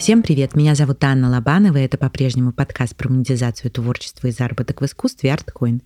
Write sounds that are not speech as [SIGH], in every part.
Всем привет, меня зовут Анна Лобанова, и это по-прежнему подкаст про монетизацию творчества и заработок в искусстве ArtCoin.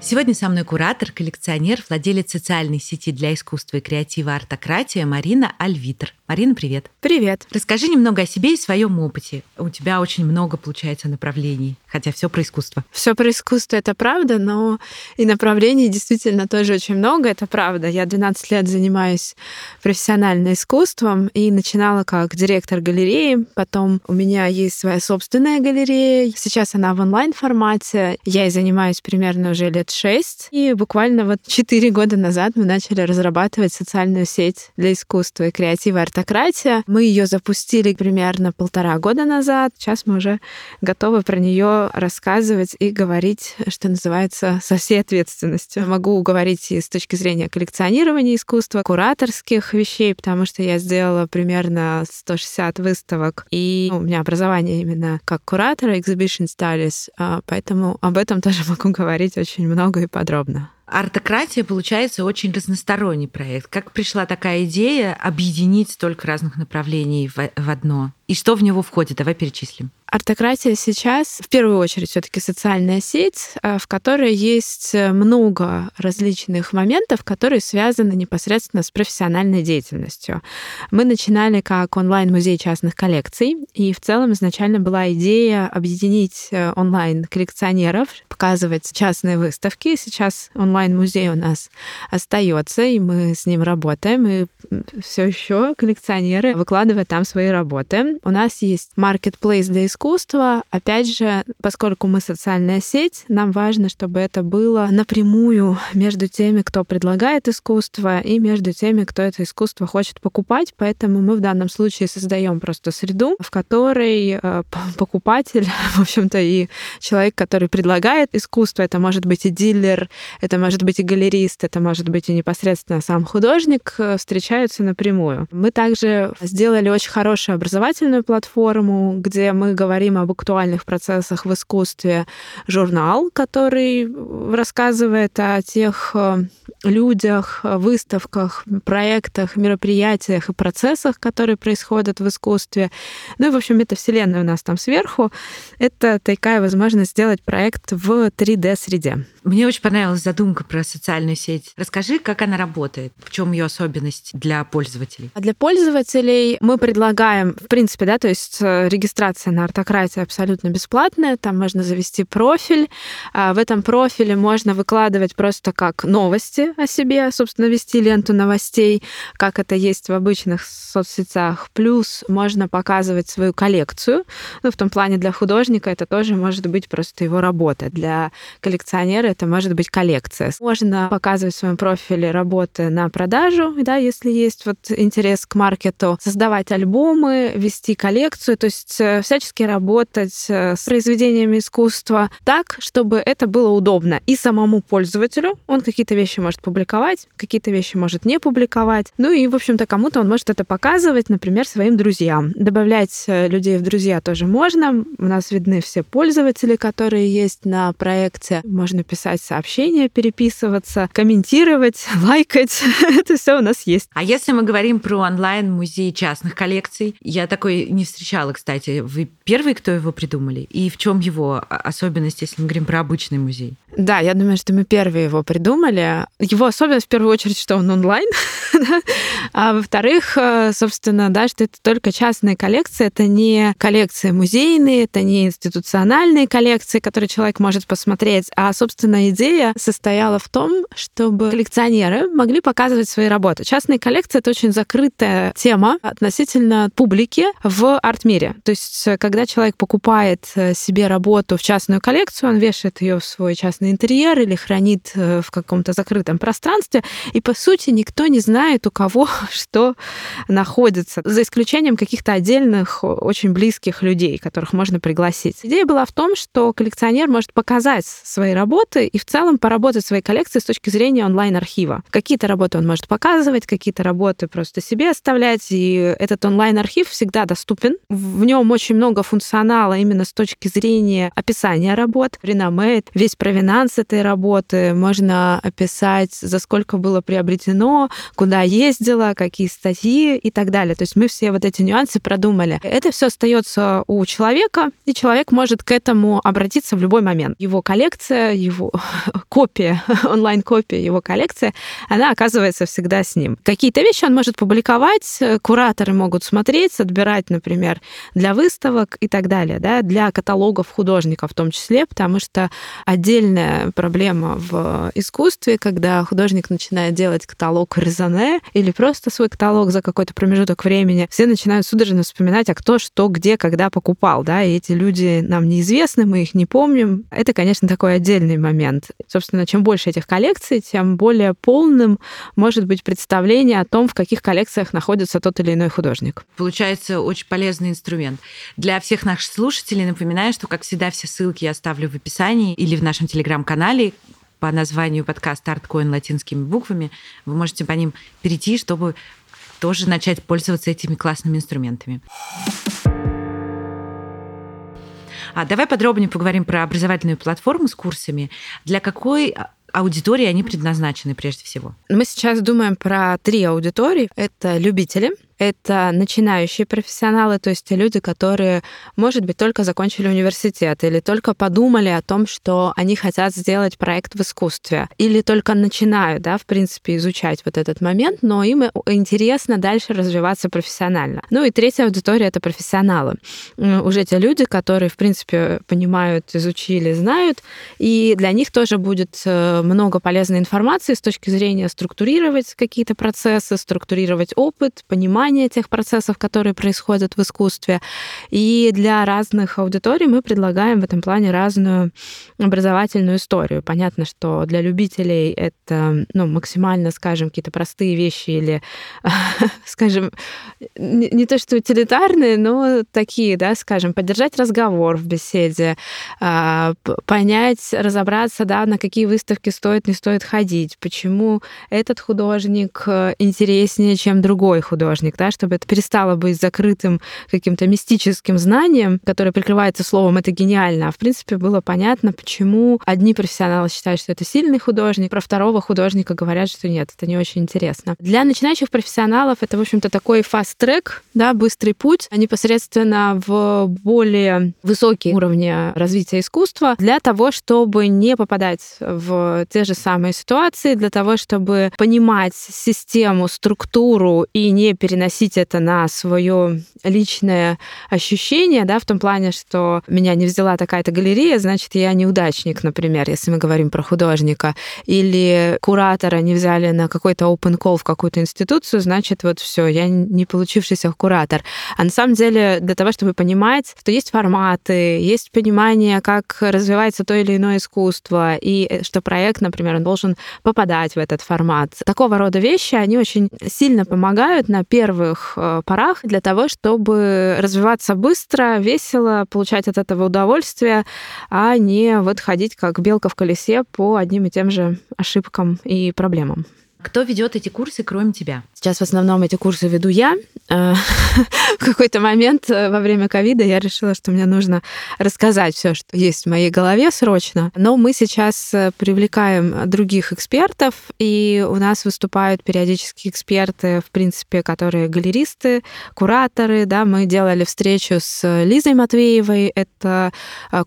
Сегодня со мной куратор, коллекционер, владелец социальной сети для искусства и креатива «Артократия» Марина Альвитер. Марина, привет. Привет. Расскажи немного о себе и своем опыте. У тебя очень много, получается, направлений, хотя все про искусство. Все про искусство это правда, но и направлений действительно тоже очень много, это правда. Я 12 лет занимаюсь профессионально искусством и начинала как директор галереи, потом у меня есть своя собственная галерея, сейчас она в онлайн-формате, я и занимаюсь примерно уже лет лет шесть. И буквально вот четыре года назад мы начали разрабатывать социальную сеть для искусства и креатива «Артократия». Мы ее запустили примерно полтора года назад. Сейчас мы уже готовы про нее рассказывать и говорить, что называется, со всей ответственностью. Могу говорить и с точки зрения коллекционирования искусства, кураторских вещей, потому что я сделала примерно 160 выставок, и у меня образование именно как куратора, exhibition studies, а, поэтому об этом тоже [LAUGHS] могу говорить очень много и подробно. Артократия, получается, очень разносторонний проект. Как пришла такая идея объединить столько разных направлений в, в одно? И что в него входит? Давай перечислим. Артократия сейчас в первую очередь все-таки социальная сеть, э, в которой есть э, много различных моментов, которые связаны непосредственно с профессиональной деятельностью. Мы начинали как онлайн-музей частных коллекций, и в целом изначально была идея объединить э, онлайн-коллекционеров, показывать частные выставки. Сейчас онлайн-музей у нас остается, и мы с ним работаем, и все еще коллекционеры выкладывают там свои работы. У нас есть marketplace для искусства. Опять же, поскольку мы социальная сеть, нам важно, чтобы это было напрямую между теми, кто предлагает искусство, и между теми, кто это искусство хочет покупать. Поэтому мы в данном случае создаем просто среду, в которой э, покупатель, [LAUGHS] в общем-то, и человек, который предлагает искусство, это может быть и дилер, это может быть и галерист, это может быть и непосредственно сам художник, э, встречаются напрямую. Мы также сделали очень хорошую образовательную образовательную платформу, где мы говорим об актуальных процессах в искусстве, журнал, который рассказывает о тех э, людях, выставках, проектах, мероприятиях и процессах, которые происходят в искусстве. Ну и, в общем, это вселенная у нас там сверху. Это такая возможность сделать проект в 3D-среде. Мне очень понравилась задумка про социальную сеть. Расскажи, как она работает, в чем ее особенность для пользователей? Для пользователей мы предлагаем, в принципе, да, то есть э, регистрация на артократии абсолютно бесплатная, там можно завести профиль, а в этом профиле можно выкладывать просто как новости о себе, собственно, вести ленту новостей, как это есть в обычных соцсетях. Плюс можно показывать свою коллекцию, ну, в том плане для художника это тоже может быть просто его работа. Для коллекционера это может быть коллекция. Можно показывать в своем профиле работы на продажу, да, если есть вот интерес к маркету, создавать альбомы, вести коллекцию, то есть э, всячески работать э, с произведениями искусства так, чтобы это было удобно и самому пользователю. Он какие-то вещи может публиковать, какие-то вещи может не публиковать. Ну и, в общем-то, кому-то он может это показывать, например, своим друзьям. Добавлять э, людей в друзья тоже можно. У нас видны все пользователи, которые есть на проекте. Можно писать сообщения, переписываться, комментировать, [LAUGHS] лайкать. [LAUGHS] Это все у нас есть. А если мы говорим про онлайн-музей частных коллекций, я такой не встречала, кстати. Вы первые, кто его придумали? И в чем его особенность, если мы говорим про обычный музей? Да, я думаю, что мы первые его придумали. Его особенность в первую очередь, что он онлайн, [LAUGHS] а во-вторых, э, собственно, да, что это только частные коллекции, это не коллекции музейные, это не институциональные коллекции, которые человек может посмотреть, а, собственно, идея состояла в том, чтобы коллекционеры могли показывать свои работы. Частные коллекции — это очень закрытая тема относительно публики в арт-мире. То есть, когда человек покупает э, себе работу в частную коллекцию, он вешает ее в свой частный интерьер или хранит э, в каком-то закрытом пространстве, и, по сути, никто не знает, у кого [LAUGHS] что находится, за исключением каких-то отдельных, очень близких людей, которых можно пригласить. Идея была в том, что коллекционер может показать свои работы и в целом поработать своей коллекции с точки зрения онлайн-архива. Какие-то работы он может показывать, какие-то работы просто себе оставлять, и этот онлайн-архив всегда доступен. В нем очень много функционала именно с точки зрения описания работ, реноме, весь провинанс финансы этой работы, можно описать, за сколько было приобретено, куда ездила, какие статьи и так далее. То есть мы все вот эти нюансы продумали. Это все остается у человека, и человек может к этому обратиться в любой момент. Его коллекция, его [LAUGHS] копия, [LAUGHS] онлайн-копия его коллекции, она оказывается всегда с ним. Какие-то вещи он может публиковать, кураторы могут смотреть, отбирать, например, для выставок и так далее, да, для каталогов художников в том числе, потому что отдельная проблема в искусстве, когда художник начинает делать каталог резоне или просто свой каталог за какой-то промежуток времени, все начинают судорожно вспоминать, а кто что, где, когда покупал, да, и эти люди нам неизвестны, мы их не помним. Это, конечно, такой отдельный момент. Собственно, чем больше этих коллекций, тем более полным может быть представление о том, в каких коллекциях находится тот или иной художник. Получается очень полезный инструмент. Для всех наших слушателей напоминаю, что, как всегда, все ссылки я оставлю в описании или в нашем телеграм-канале по названию подкаста «Арткоин» латинскими буквами. Вы можете по ним перейти, чтобы тоже начать пользоваться этими классными инструментами. А давай подробнее поговорим про образовательную платформу с курсами. Для какой аудитории они предназначены прежде всего? Мы сейчас думаем про три аудитории. Это любители, это начинающие профессионалы, то есть те люди, которые, может быть, только закончили университет или только подумали о том, что они хотят сделать проект в искусстве, или только начинают, да, в принципе, изучать вот этот момент, но им интересно дальше развиваться профессионально. Ну и третья аудитория — это профессионалы. Уже те люди, которые, в принципе, понимают, изучили, знают, и для них тоже будет э, много полезной информации с точки зрения структурировать какие-то процессы, структурировать опыт, понимать, понимание тех процессов, которые происходят в искусстве. И для разных аудиторий мы предлагаем в этом плане разную образовательную историю. Понятно, что для любителей это ну, максимально, скажем, какие-то простые вещи или, [LAUGHS] скажем, не то что утилитарные, но такие, да, скажем, поддержать разговор в беседе, а, понять, разобраться, да, на какие выставки стоит, не стоит ходить, почему этот художник интереснее, чем другой художник, да, чтобы это перестало быть закрытым каким-то мистическим знанием, которое прикрывается словом «это гениально», а в принципе было понятно, почему одни профессионалы считают, что это сильный художник, про второго художника говорят, что нет, это не очень интересно. Для начинающих профессионалов это, в общем-то, такой фаст-трек, да, быстрый путь, непосредственно в более высокие уровни развития искусства для того, чтобы не попадать в те же самые ситуации, для того, чтобы понимать систему, структуру и не переносить переносить это на свое личное ощущение, да, в том плане, что меня не взяла такая-то галерея, значит, я неудачник, например, если мы говорим про художника, или куратора не взяли на какой-то open call в какую-то институцию, значит, вот все, я не получившийся куратор. А на самом деле для того, чтобы понимать, что есть форматы, есть понимание, как развивается то или иное искусство, и что проект, например, он должен попадать в этот формат. Такого рода вещи, они очень сильно помогают на первый первых э, порах для того, чтобы развиваться быстро, весело, получать от этого удовольствие, а не вот ходить как белка в колесе по одним и тем же ошибкам и проблемам. Кто ведет эти курсы, кроме тебя? Сейчас в основном эти курсы веду я. Э, [LAUGHS] в какой-то момент э, во время ковида я решила, что мне нужно рассказать все, что есть в моей голове срочно. Но мы сейчас э, привлекаем других экспертов, и у нас выступают периодически эксперты, в принципе, которые галеристы, кураторы. Да, мы делали встречу с Лизой Матвеевой. Это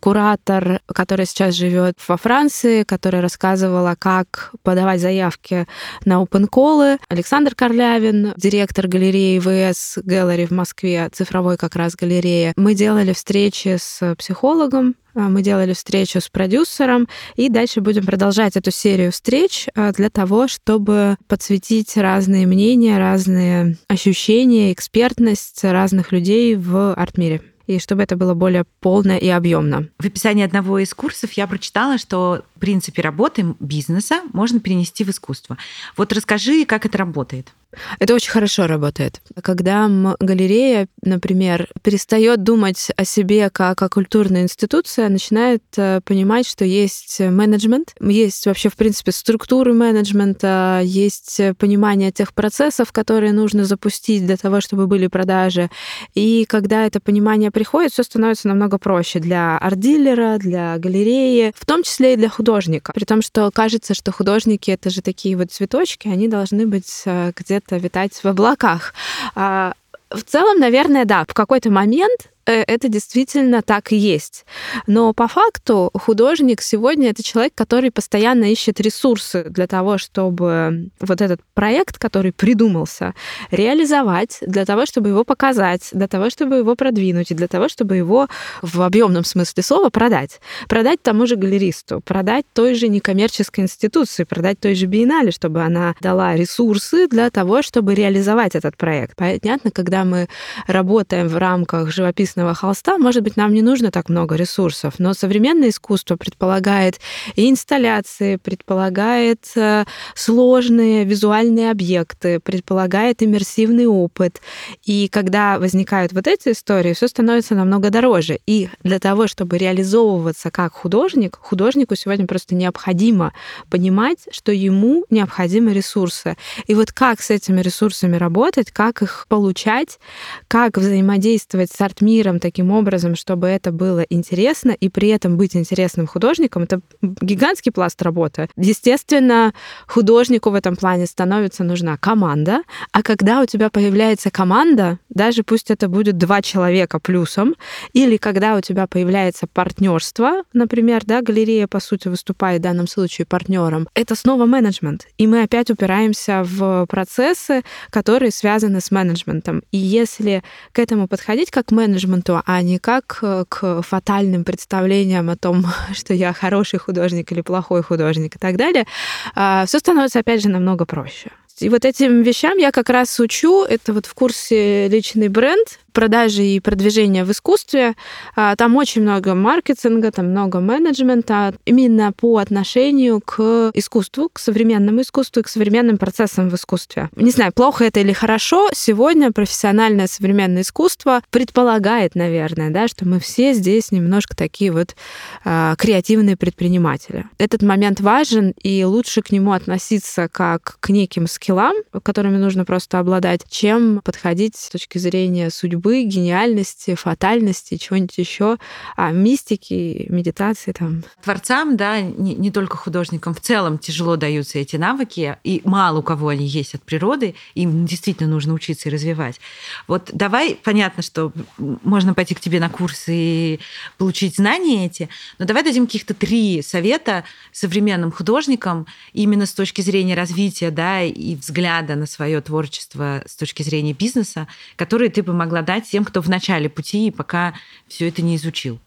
куратор, который сейчас живет во Франции, которая рассказывала, как подавать заявки на call. Александр Корлявин, директор галереи ВС Gallery в Москве, цифровой как раз галерея. Мы делали встречи с психологом, а, мы делали встречу с продюсером, и дальше будем продолжать эту серию встреч а, для того, чтобы подсветить разные мнения, разные ощущения, экспертность разных людей в арт-мире и чтобы это было более полно и объемно. В описании одного из курсов я прочитала, что в принципе работы бизнеса можно перенести в искусство. Вот расскажи, как это работает. Это очень хорошо работает. Когда галерея, например, перестает думать о себе как о культурной институции, начинает э, понимать, что есть менеджмент, есть вообще, в принципе, структуры менеджмента, есть понимание тех процессов, которые нужно запустить для того, чтобы были продажи. И когда это понимание приходит, все становится намного проще для арт-дилера, для галереи, в том числе и для художника. При том, что кажется, что художники — это же такие вот цветочки, они должны быть э, где-то витать в облаках. А в целом, наверное, да, в какой-то момент это действительно так и есть. Но по факту художник сегодня это человек, который постоянно ищет ресурсы для того, чтобы вот этот проект, который придумался, реализовать, для того, чтобы его показать, для того, чтобы его продвинуть, и для того, чтобы его в объемном смысле слова продать. Продать тому же галеристу, продать той же некоммерческой институции, продать той же биеннале, чтобы она дала ресурсы для того, чтобы реализовать этот проект. Понятно, когда мы работаем в рамках живописного живописного холста, может быть, нам не нужно так много ресурсов, но современное искусство предполагает и инсталляции, предполагает э, сложные визуальные объекты, предполагает иммерсивный опыт. И когда возникают вот эти истории, все становится намного дороже. И для того, чтобы реализовываться как художник, художнику сегодня просто необходимо понимать, что ему необходимы ресурсы. И вот как с этими ресурсами работать, как их получать, как взаимодействовать с арт-миром, миром таким образом, чтобы это было интересно, и при этом быть интересным художником, это гигантский пласт работы. Естественно, художнику в этом плане становится нужна команда, а когда у тебя появляется команда, даже пусть это будет два человека плюсом, или когда у тебя появляется партнерство, например, да, галерея, по сути, выступает в данном случае партнером, это снова менеджмент. И мы опять упираемся в процессы, которые связаны с менеджментом. И если к этому подходить как к менеджменту, а не как э, к фатальным представлениям о том, [LAUGHS] что я хороший художник или плохой художник и так далее, а, все становится, опять же, намного проще. И вот этим вещам я как раз учу. Это вот в курсе личный бренд продажи и продвижения в искусстве. А, там очень много маркетинга, там много менеджмента именно по отношению к искусству, к современному искусству и к современным процессам в искусстве. Не знаю, плохо это или хорошо, сегодня профессиональное современное искусство предполагает, наверное, да, что мы все здесь немножко такие вот э, креативные предприниматели. Этот момент важен, и лучше к нему относиться как к неким скиллам, которыми нужно просто обладать, чем подходить с точки зрения судьбы судьбы, гениальности, фатальности, чего-нибудь еще, а мистики, медитации там. Творцам, да, не, не только художникам, в целом тяжело даются эти навыки, и мало у кого они есть от природы, им действительно нужно учиться и развивать. Вот давай, понятно, что можно пойти к тебе на курсы и получить знания эти, но давай дадим каких-то три совета современным художникам именно с точки зрения развития, да, и взгляда на свое творчество с точки зрения бизнеса, которые ты бы могла дать тем, кто в начале пути и пока все это не изучил.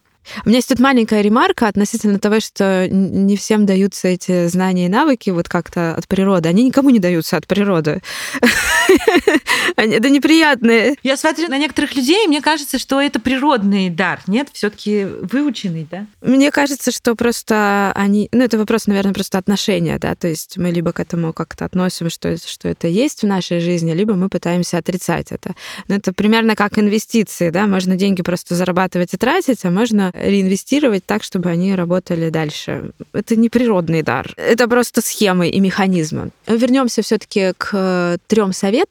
У меня есть тут маленькая ремарка относительно того, что не всем даются эти знания и навыки вот как-то от природы. Они никому не даются от природы. [LAUGHS] [LAUGHS] Это неприятные. Я смотрю на некоторых людей, и мне кажется, что это природный дар. Нет, все таки выученный, да? Мне кажется, что просто они... Ну, это вопрос, наверное, просто отношения, да, то есть мы либо к этому как-то относим, что, что это есть в нашей жизни, либо мы пытаемся отрицать это. Но это примерно как инвестиции, да, можно деньги просто зарабатывать и тратить, а можно реинвестировать так, чтобы они работали дальше. Это не природный дар, это просто схемы и механизмы. Вернемся все-таки к трем советам,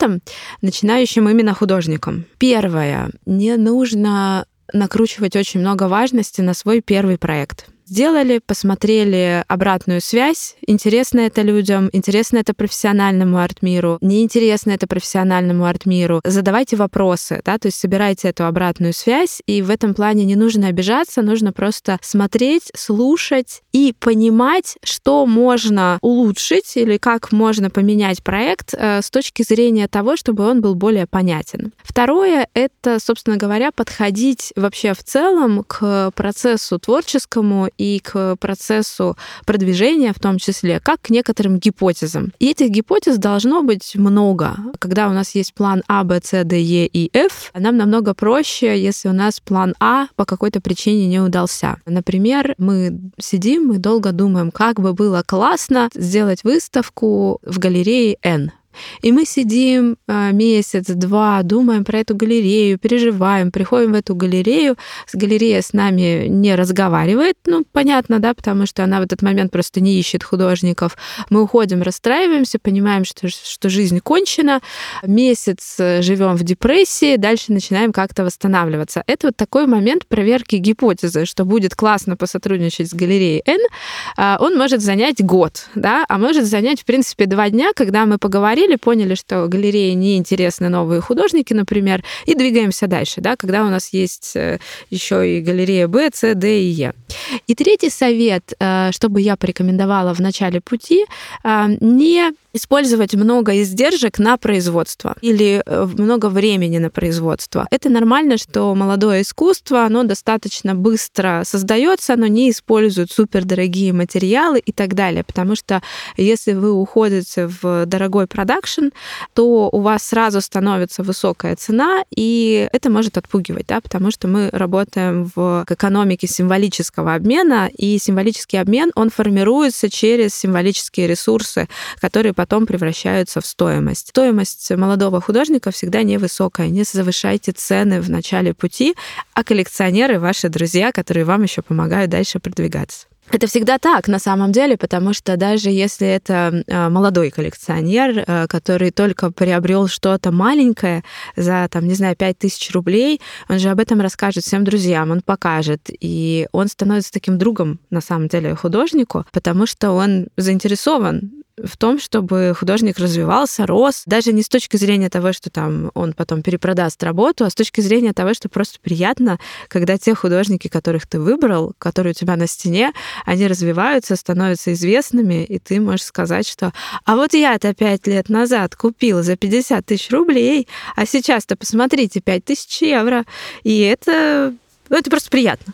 начинающим именно художникам. Первое. Не нужно накручивать очень много важности на свой первый проект сделали, посмотрели обратную связь, интересно это людям, интересно это профессиональному арт-миру, неинтересно это профессиональному арт-миру. Задавайте вопросы, да, то есть собирайте эту обратную связь, и в этом плане не нужно обижаться, нужно просто смотреть, слушать и понимать, что можно улучшить или как можно поменять проект э, с точки зрения того, чтобы он был более понятен. Второе — это, собственно говоря, подходить вообще в целом к процессу творческому и к процессу продвижения в том числе, как к некоторым гипотезам. И этих гипотез должно быть много. Когда у нас есть план А, Б, С, Д, Е и Ф, нам намного проще, если у нас план А по какой-то причине не удался. Например, мы сидим, мы долго думаем, как бы было классно сделать выставку в галерее N И мы сидим а, месяц, два, думаем про эту галерею, переживаем, приходим в эту галерею, с галереей с нами не разговаривает, ну, понятно, да, потому что она в этот момент просто не ищет художников. Мы уходим, расстраиваемся, понимаем, что, что жизнь кончена, месяц э, живем в депрессии, дальше начинаем как-то восстанавливаться. Это вот такой момент проверки гипотезы, что будет классно посотрудничать с галереей N, а, он может занять год, да, а может занять, в принципе, два дня, когда мы поговорили, поняли, что галерее неинтересны новые художники, например, и двигаемся дальше, да, когда у нас есть э, еще и галерея Б, С, Д и Е. И третий совет, э, чтобы я порекомендовала в начале пути, э, не использовать много издержек на производство или много времени на производство. Это нормально, что молодое искусство, оно достаточно быстро создается, оно не использует супердорогие материалы и так далее, потому что если вы уходите в дорогой продакшн, то у вас сразу становится высокая цена, и это может отпугивать, да, потому что мы работаем в экономике символического обмена, и символический обмен, он формируется через символические ресурсы, которые потом превращаются в стоимость. Стоимость молодого художника всегда невысокая. Не завышайте цены в начале пути, а коллекционеры ваши друзья, которые вам еще помогают дальше продвигаться. Это всегда так, на самом деле, потому что даже если это а, молодой коллекционер, а, который только приобрел что-то маленькое за, там, не знаю, 5000 рублей, он же об этом расскажет всем друзьям, он покажет, и он становится таким другом, на самом деле, художнику, потому что он заинтересован в том, чтобы художник развивался, рос, даже не с точки зрения того, что там он потом перепродаст работу, а с точки зрения того, что просто приятно, когда те художники, которых ты выбрал, которые у тебя на стене, они развиваются, становятся известными, и ты можешь сказать, что «А вот я-то пять лет назад купил за 50 тысяч рублей, а сейчас-то посмотрите, 5 тысяч евро». И это ну, это просто приятно.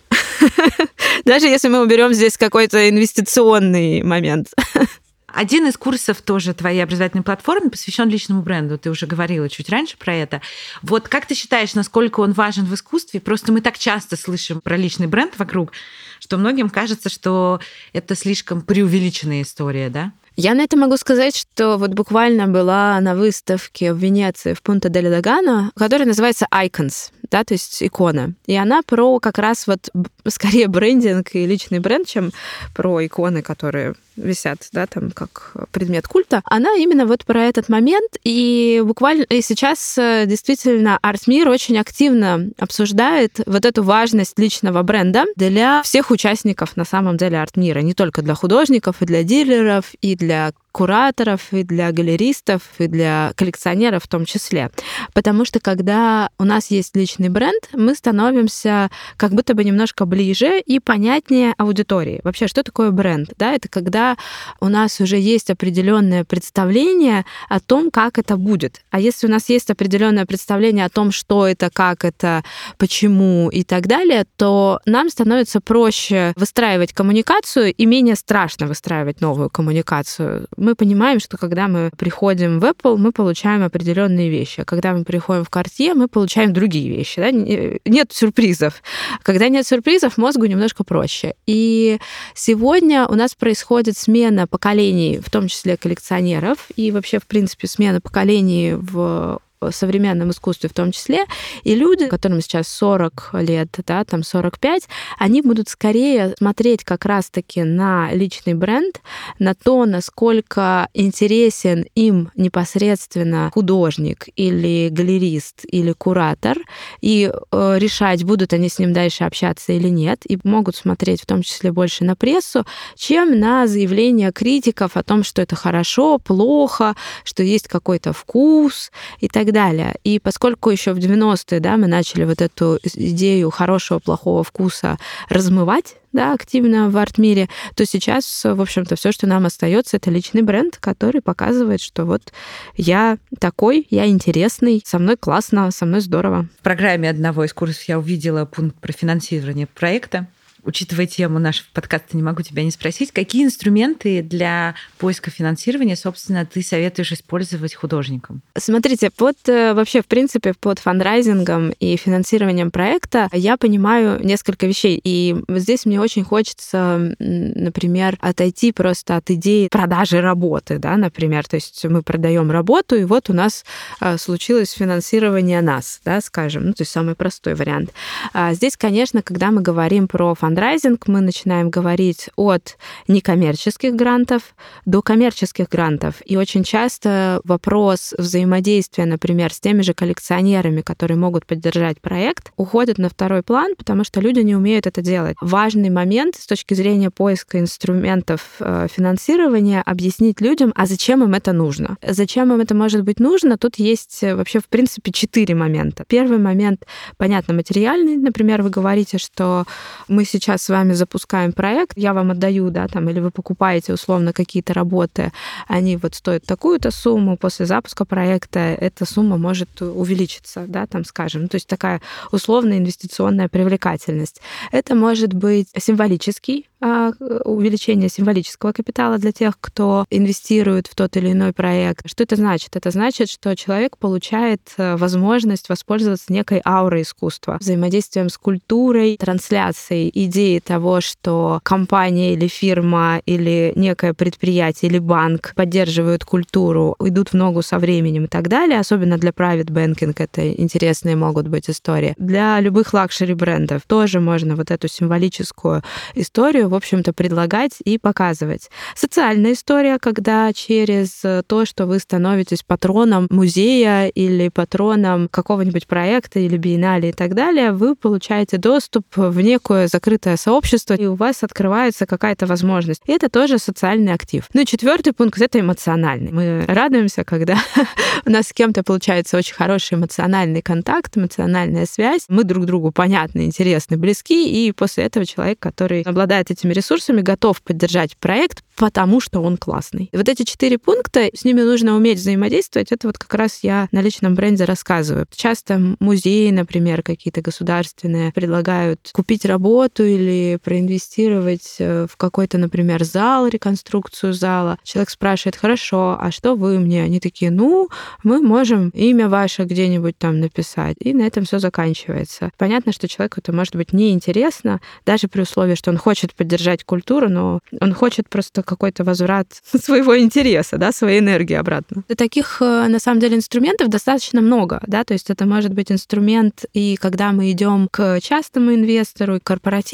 [LAUGHS] Даже если мы уберем здесь какой-то инвестиционный момент. [LAUGHS] Один из курсов тоже твоей образовательной платформы посвящен личному бренду. Ты уже говорила чуть раньше про это. Вот как ты считаешь, насколько он важен в искусстве? Просто мы так часто слышим про личный бренд вокруг, что многим кажется, что это слишком преувеличенная история, да? Я на это могу сказать, что вот буквально была на выставке в Венеции в Пунта дель Дагано, которая называется Icons, да, то есть икона. И она про как раз вот скорее брендинг и личный бренд, чем про иконы, которые висят, да, там как предмет культа, она именно вот про этот момент. И буквально и сейчас э, действительно арт-мир очень активно обсуждает вот эту важность личного бренда для всех участников на самом деле арт-мира, не только для художников, и для дилеров, и для кураторов, и для галеристов, и для коллекционеров в том числе. Потому что когда у нас есть личный бренд, мы становимся как будто бы немножко ближе и понятнее аудитории. Вообще, что такое бренд? Да, это когда у нас уже есть определенное представление о том, как это будет. А если у нас есть определенное представление о том, что это, как это, почему и так далее, то нам становится проще выстраивать коммуникацию и менее страшно выстраивать новую коммуникацию мы понимаем, что когда мы приходим в Apple, мы получаем определенные вещи. А когда мы приходим в Cartier, мы получаем другие вещи. Да? Нет сюрпризов. Когда нет сюрпризов, мозгу немножко проще. И сегодня у нас происходит смена поколений, в том числе коллекционеров, и вообще, в принципе, смена поколений в современном искусстве в том числе, и люди, которым сейчас 40 лет, да, там 45, они будут скорее смотреть как раз-таки на личный бренд, на то, насколько интересен им непосредственно художник или галерист или куратор, и э, решать, будут они с ним дальше общаться или нет, и могут смотреть в том числе больше на прессу, чем на заявления критиков о том, что это хорошо, плохо, что есть какой-то вкус и так так далее. И поскольку еще в 90-е да, мы начали вот эту идею хорошего, плохого вкуса размывать, да, активно в арт-мире, то сейчас, в общем-то, все, что нам остается, это личный бренд, который показывает, что вот я такой, я интересный, со мной классно, со мной здорово. В программе одного из курсов я увидела пункт про финансирование проекта учитывая тему нашего подкаста, не могу тебя не спросить, какие инструменты для поиска финансирования, собственно, ты советуешь использовать художникам? Смотрите, под э, вообще, в принципе, под фандрайзингом и финансированием проекта я понимаю несколько вещей. И здесь мне очень хочется, например, отойти просто от идеи продажи работы, да, например. То есть мы продаем работу, и вот у нас э, случилось финансирование нас, да, скажем, ну, то есть самый простой вариант. А здесь, конечно, когда мы говорим про фандрайзинг, мы начинаем говорить от некоммерческих грантов до коммерческих грантов. И очень часто вопрос взаимодействия, например, с теми же коллекционерами, которые могут поддержать проект, уходит на второй план, потому что люди не умеют это делать. Важный момент с точки зрения поиска инструментов э, финансирования объяснить людям, а зачем им это нужно. Зачем им это может быть нужно? Тут есть э, вообще, в принципе, четыре момента. Первый момент, понятно, материальный. Например, вы говорите, что мы сейчас с вами запускаем проект, я вам отдаю, да, там, или вы покупаете условно какие-то работы, они вот стоят такую-то сумму, после запуска проекта эта сумма может увеличиться, да, там, скажем. Ну, то есть такая условная инвестиционная привлекательность. Это может быть символический а, увеличение символического капитала для тех, кто инвестирует в тот или иной проект. Что это значит? Это значит, что человек получает э, возможность воспользоваться некой аурой искусства, взаимодействием с культурой, трансляцией идеи того, что компания или фирма или некое предприятие или банк поддерживают культуру, идут в ногу со временем и так далее. Особенно для private banking это интересные могут быть истории. Для любых luxury брендов тоже можно вот эту символическую историю в общем-то, предлагать и показывать. Социальная история, когда через то, что вы становитесь патроном музея или патроном какого-нибудь проекта или биеннале и так далее, вы получаете доступ в некое закрытое сообщество, и у вас открывается какая-то возможность. И это тоже социальный актив. Ну и четвертый пункт — это эмоциональный. Мы радуемся, когда [LAUGHS] у нас с кем-то получается очень хороший эмоциональный контакт, эмоциональная связь. Мы друг другу понятны, интересны, близки, и после этого человек, который обладает этими ресурсами готов поддержать проект, потому что он классный. Вот эти четыре пункта, с ними нужно уметь взаимодействовать. Это вот как раз я на личном бренде рассказываю. Часто музеи, например, какие-то государственные предлагают купить работу или проинвестировать э, в какой-то, например, зал, реконструкцию зала. Человек спрашивает, хорошо, а что вы мне? Они такие, ну, мы можем имя ваше где-нибудь там написать. И на этом все заканчивается. Понятно, что человеку это может быть неинтересно, даже при условии, что он хочет поддержать культуру, но он хочет просто какой-то возврат [LAUGHS] своего интереса, да, своей энергии обратно. Таких, э, на самом деле, инструментов достаточно много, да, то есть это может быть инструмент, и когда мы идем к частному инвестору, и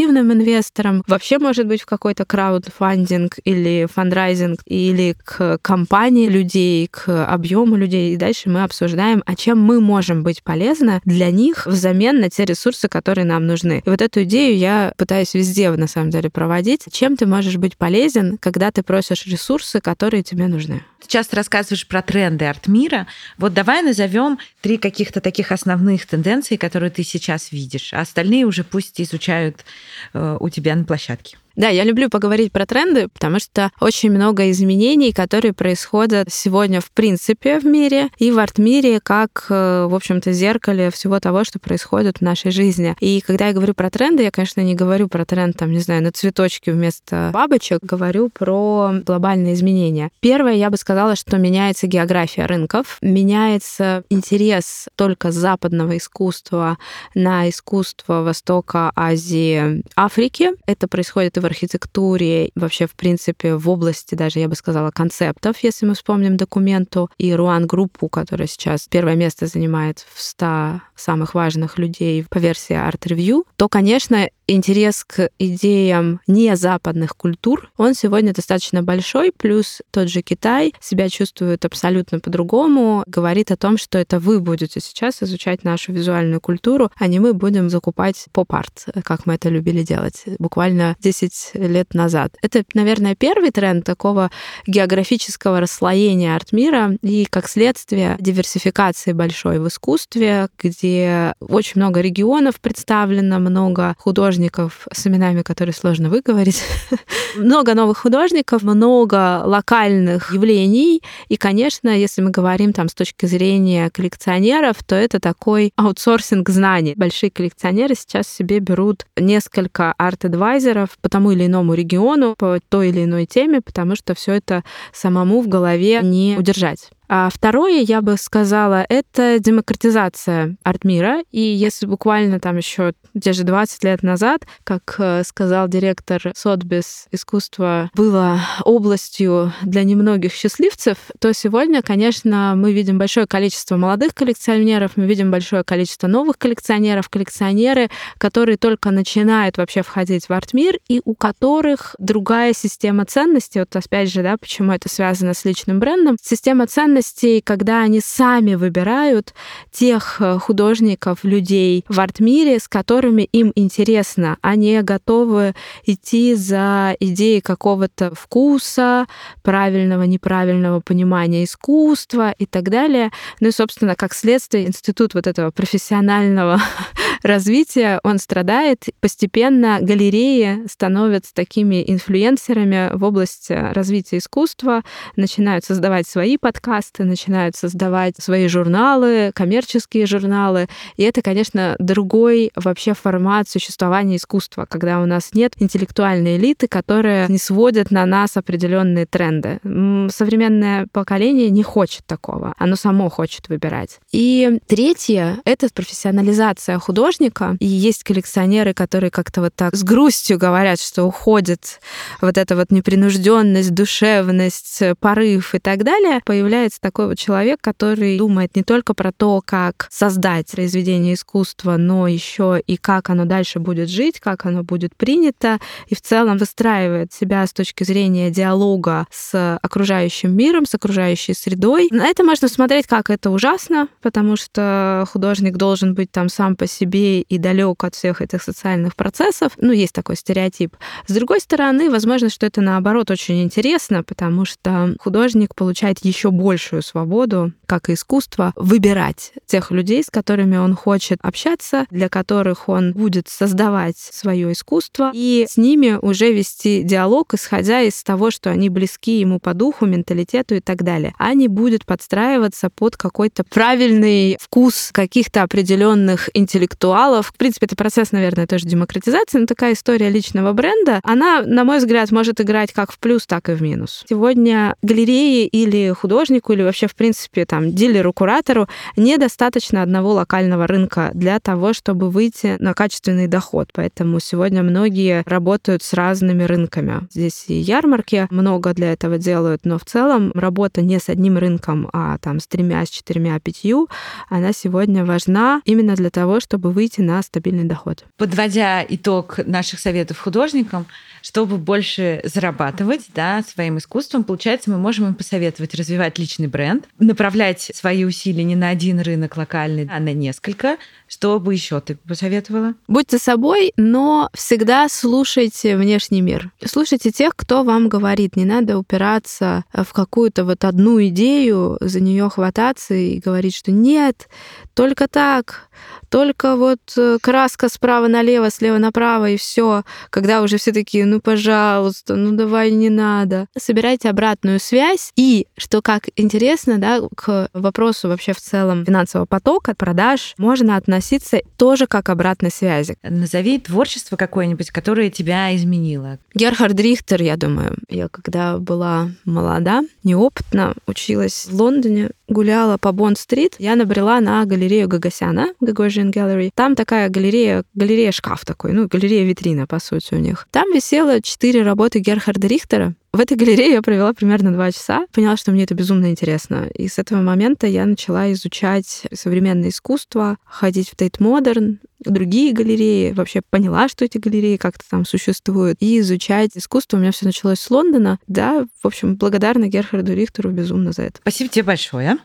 корпоративным инвесторам, вообще может быть в какой-то краудфандинг или фандрайзинг, или к компании людей, к объему людей, и дальше мы обсуждаем, а чем мы можем быть полезны для них взамен на те ресурсы, которые нам нужны. И вот эту идею я пытаюсь везде, на самом деле, проводить. Чем ты можешь быть полезен, когда ты просишь ресурсы, которые тебе нужны? Ты часто рассказываешь про тренды арт-мира. Вот давай назовем три каких-то таких основных тенденций, которые ты сейчас видишь, а остальные уже пусть изучают у тебя на площадке. Да, я люблю поговорить про тренды, потому что очень много изменений, которые происходят сегодня в принципе в мире и в арт-мире, как, э, в общем-то, зеркале всего того, что происходит в нашей жизни. И когда я говорю про тренды, я, конечно, не говорю про тренд, там, не знаю, на цветочки вместо бабочек, говорю про глобальные изменения. Первое, я бы сказала, что меняется география рынков, меняется интерес только западного искусства на искусство Востока, Азии, Африки. Это происходит и в архитектуре, вообще, в принципе, в области даже, я бы сказала, концептов, если мы вспомним документу, и Руан-группу, которая сейчас первое место занимает в 100 самых важных людей по версии Art Review, то, конечно, интерес к идеям не западных культур, он сегодня достаточно большой, плюс тот же Китай себя чувствует абсолютно по-другому, говорит о том, что это вы будете сейчас изучать нашу визуальную культуру, а не мы будем закупать поп-арт, как мы это любили делать буквально 10 лет назад. Это, наверное, первый тренд такого географического расслоения арт-мира и, как следствие, диверсификации большой в искусстве, где очень много регионов представлено, много художников, художников с именами, которые сложно выговорить. [LAUGHS] много новых художников, много локальных явлений. И, конечно, если мы говорим там с точки зрения коллекционеров, то это такой аутсорсинг знаний. Большие коллекционеры сейчас себе берут несколько арт-адвайзеров по тому или иному региону, по той или иной теме, потому что все это самому в голове не удержать. А второе, я бы сказала, это демократизация арт-мира. И если буквально там еще те же 20 лет назад, как э, сказал директор Сотбис, искусство было областью для немногих счастливцев, то сегодня, конечно, мы видим большое количество молодых коллекционеров, мы видим большое количество новых коллекционеров, коллекционеры, которые только начинают вообще входить в арт-мир и у которых другая система ценностей. Вот опять же, да, почему это связано с личным брендом. Система ценностей ценностей, когда они сами выбирают тех э, художников, людей в арт-мире, с которыми им интересно. Они готовы идти за идеей какого-то вкуса, правильного, неправильного понимания искусства и так далее. Ну и, собственно, как следствие, институт вот этого профессионального [LAUGHS] развития, он страдает. Постепенно галереи становятся такими инфлюенсерами в области развития искусства, начинают создавать свои подкасты, подкасты, начинают создавать свои журналы, коммерческие журналы. И это, конечно, другой вообще формат существования искусства, когда у нас нет интеллектуальной элиты, которая не сводит на нас определенные тренды. Современное поколение не хочет такого. Оно само хочет выбирать. И третье — это профессионализация художника. И есть коллекционеры, которые как-то вот так с грустью говорят, что уходит вот эта вот непринужденность, душевность, порыв и так далее. Появляется такой вот человек, который думает не только про то, как создать произведение искусства, но еще и как оно дальше будет жить, как оно будет принято, и в целом выстраивает себя с точки зрения диалога с окружающим миром, с окружающей средой. На это можно смотреть как это ужасно, потому что художник должен быть там сам по себе и далек от всех этих социальных процессов. Ну, есть такой стереотип. С другой стороны, возможно, что это наоборот очень интересно, потому что художник получает еще большую свободу, как и искусство, выбирать тех людей, с которыми он хочет общаться, для которых он будет создавать свое искусство, и с ними уже вести диалог, исходя из того, что они близки ему по духу, менталитету и так далее, а не будет подстраиваться под какой-то правильный вкус каких-то определенных интеллектуалов. В принципе, это процесс, наверное, тоже демократизации, но такая история личного бренда, она, на мой взгляд, может играть как в плюс, так и в минус. Сегодня галереи или художнику или вообще, в принципе, там, дилеру-куратору недостаточно одного локального рынка для того, чтобы выйти на качественный доход. Поэтому сегодня многие работают с разными рынками. Здесь и ярмарки много для этого делают, но в целом работа не с одним рынком, а там с тремя, с четырьмя, пятью, она сегодня важна именно для того, чтобы выйти на стабильный доход. Подводя итог наших советов художникам, чтобы больше зарабатывать да, своим искусством, получается, мы можем им посоветовать развивать личный бренд, направлять свои усилия не на один рынок локальный, а на несколько. Что бы еще ты посоветовала? Будьте собой, но всегда слушайте внешний мир. Слушайте тех, кто вам говорит. Не надо упираться в какую-то вот одну идею, за нее хвататься и говорить, что нет, только так, только вот э, краска справа налево, слева направо и все. Когда уже все такие, ну пожалуйста, ну давай не надо. Собирайте обратную связь и, что как интересно, да, к вопросу вообще в целом финансового потока, продаж, можно относиться тоже как обратной связи. Назови творчество какое-нибудь, которое тебя изменило. Герхард Рихтер, я думаю. Я когда была молода, неопытна, училась в Лондоне, гуляла по Бонд-стрит, я набрела на галерею Гагосяна, Gagosian Gallery. Там такая галерея, галерея-шкаф такой, ну, галерея-витрина, по сути, у них. Там висело четыре работы Герхарда Рихтера. В этой галерее я провела примерно два часа, поняла, что мне это безумно интересно. И с этого момента я начала изучать современное искусство, ходить в Тейт Модерн, другие галереи, вообще поняла, что эти галереи как-то там существуют, и изучать искусство. У меня все началось с Лондона. Да, в общем, благодарна Герхарду Рихтеру безумно за это. Спасибо тебе большое.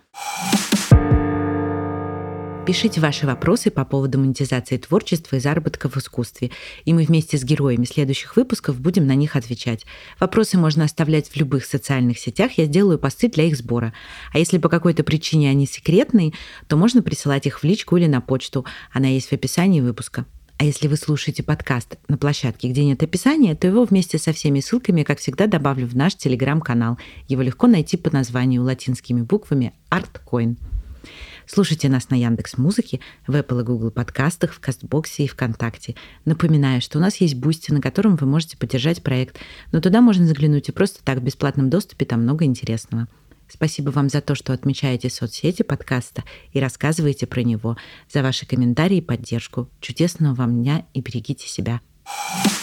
Пишите ваши вопросы по поводу монетизации творчества и заработка в искусстве, и мы вместе с героями следующих выпусков будем на них отвечать. Вопросы можно оставлять в любых социальных сетях, я сделаю посты для их сбора. А если по какой-то причине они секретные, то можно присылать их в личку или на почту, она есть в описании выпуска. А если вы слушаете подкаст на площадке, где нет описания, то его вместе со всеми ссылками, как всегда, добавлю в наш телеграм-канал. Его легко найти по названию латинскими буквами ArtCoin. Слушайте нас на Яндекс Музыке, в Apple и Google подкастах, в Кастбоксе и ВКонтакте. Напоминаю, что у нас есть Бусти, на котором вы можете поддержать проект, но туда можно заглянуть и просто так в бесплатном доступе, там много интересного. Спасибо вам за то, что отмечаете соцсети подкаста и рассказываете про него, за ваши комментарии и поддержку. Чудесного вам дня и берегите себя. you